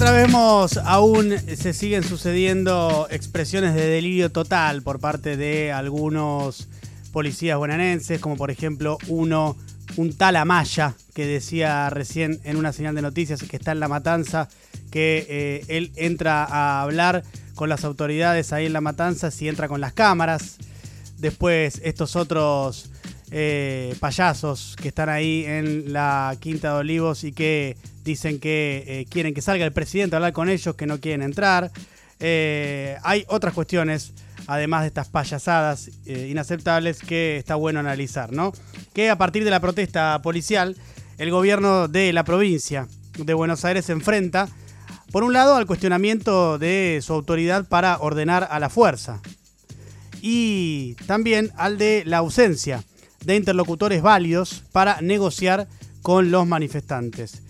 Mientras vemos, aún se siguen sucediendo expresiones de delirio total por parte de algunos policías bonaerenses, como por ejemplo uno, un tal Amaya, que decía recién en una señal de noticias que está en La Matanza, que eh, él entra a hablar con las autoridades ahí en La Matanza si entra con las cámaras. Después estos otros eh, payasos que están ahí en la Quinta de Olivos y que dicen que eh, quieren que salga el presidente a hablar con ellos, que no quieren entrar. Eh, hay otras cuestiones, además de estas payasadas inaceptables, que está bueno analizar, ¿no? Que a partir de la protesta policial, el gobierno de la provincia de Buenos Aires se enfrenta, por un lado, al cuestionamiento de su autoridad para ordenar a la fuerza, y también al de la ausencia de interlocutores válidos para negociar con los manifestantes.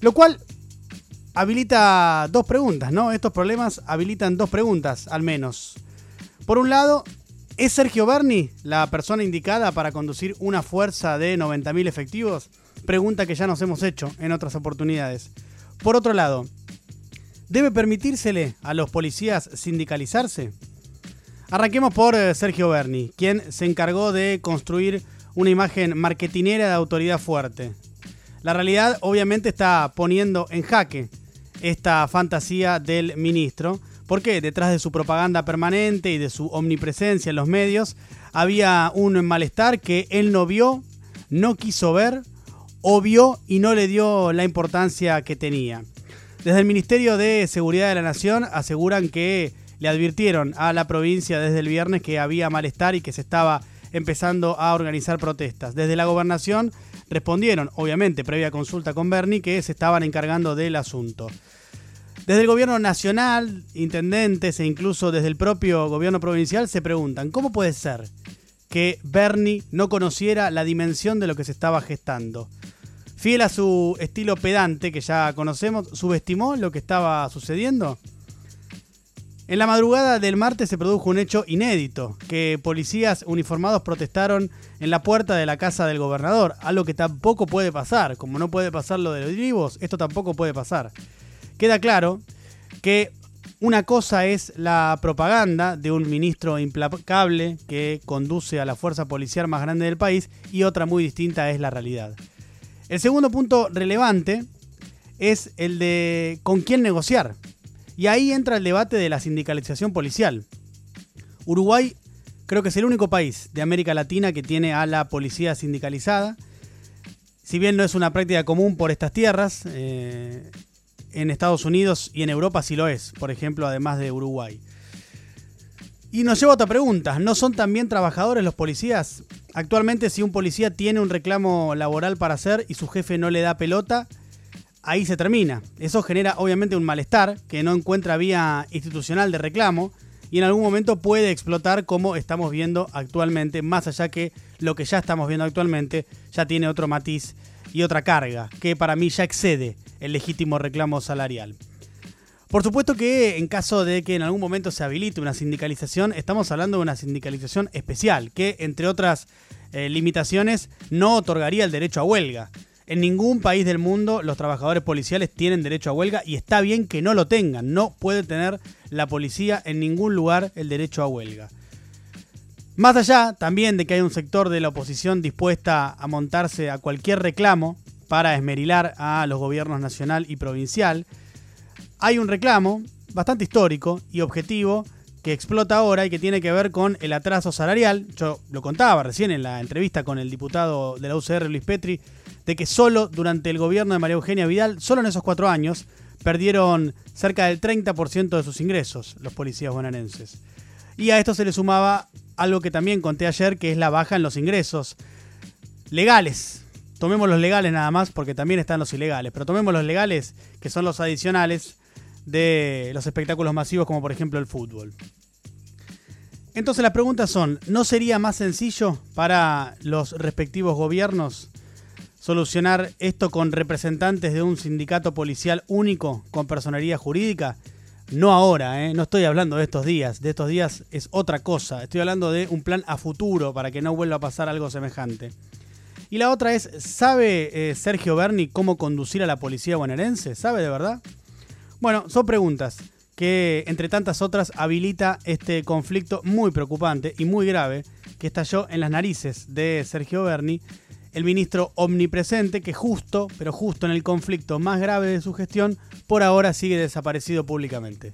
Lo cual habilita dos preguntas, ¿no? Estos problemas habilitan dos preguntas, al menos. Por un lado, ¿es Sergio Berni la persona indicada para conducir una fuerza de 90.000 efectivos? Pregunta que ya nos hemos hecho en otras oportunidades. Por otro lado, ¿debe permitírsele a los policías sindicalizarse? Arranquemos por eh, Sergio Berni, quien se encargó de construir una imagen marketinera de autoridad fuerte. La realidad obviamente está poniendo en jaque esta fantasía del ministro, porque detrás de su propaganda permanente y de su omnipresencia en los medios había un malestar que él no vio, no quiso ver, o vio y no le dio la importancia que tenía. Desde el Ministerio de Seguridad de la Nación aseguran que le advirtieron a la provincia desde el viernes que había malestar y que se estaba empezando a organizar protestas. Desde la gobernación respondieron, obviamente, previa consulta con Bernie, que se estaban encargando del asunto. Desde el gobierno nacional, intendentes e incluso desde el propio gobierno provincial se preguntan, ¿cómo puede ser que Bernie no conociera la dimensión de lo que se estaba gestando? Fiel a su estilo pedante que ya conocemos, ¿subestimó lo que estaba sucediendo? En la madrugada del martes se produjo un hecho inédito, que policías uniformados protestaron en la puerta de la casa del gobernador, algo que tampoco puede pasar, como no puede pasar lo de los vivos, esto tampoco puede pasar. Queda claro que una cosa es la propaganda de un ministro implacable que conduce a la fuerza policial más grande del país y otra muy distinta es la realidad. El segundo punto relevante es el de con quién negociar. Y ahí entra el debate de la sindicalización policial. Uruguay creo que es el único país de América Latina que tiene a la policía sindicalizada. Si bien no es una práctica común por estas tierras, eh, en Estados Unidos y en Europa sí lo es, por ejemplo, además de Uruguay. Y nos lleva a otra pregunta, ¿no son también trabajadores los policías? Actualmente si un policía tiene un reclamo laboral para hacer y su jefe no le da pelota, ahí se termina. Eso genera obviamente un malestar que no encuentra vía institucional de reclamo y en algún momento puede explotar como estamos viendo actualmente, más allá que lo que ya estamos viendo actualmente ya tiene otro matiz y otra carga, que para mí ya excede el legítimo reclamo salarial. Por supuesto que en caso de que en algún momento se habilite una sindicalización, estamos hablando de una sindicalización especial, que entre otras eh, limitaciones no otorgaría el derecho a huelga. En ningún país del mundo los trabajadores policiales tienen derecho a huelga y está bien que no lo tengan. No puede tener la policía en ningún lugar el derecho a huelga. Más allá también de que hay un sector de la oposición dispuesta a montarse a cualquier reclamo para esmerilar a los gobiernos nacional y provincial, hay un reclamo bastante histórico y objetivo que explota ahora y que tiene que ver con el atraso salarial. Yo lo contaba recién en la entrevista con el diputado de la UCR, Luis Petri, de que solo durante el gobierno de María Eugenia Vidal, solo en esos cuatro años, perdieron cerca del 30% de sus ingresos los policías bonaerenses. Y a esto se le sumaba algo que también conté ayer, que es la baja en los ingresos legales. Tomemos los legales nada más, porque también están los ilegales, pero tomemos los legales, que son los adicionales de los espectáculos masivos, como por ejemplo el fútbol. Entonces las preguntas son, ¿no sería más sencillo para los respectivos gobiernos solucionar esto con representantes de un sindicato policial único con personería jurídica? No ahora, ¿eh? no estoy hablando de estos días, de estos días es otra cosa, estoy hablando de un plan a futuro para que no vuelva a pasar algo semejante. Y la otra es, ¿sabe eh, Sergio Berni cómo conducir a la policía bonaerense? ¿Sabe de verdad? Bueno, son preguntas que, entre tantas otras, habilita este conflicto muy preocupante y muy grave que estalló en las narices de Sergio Berni, el ministro omnipresente que justo, pero justo en el conflicto más grave de su gestión, por ahora sigue desaparecido públicamente.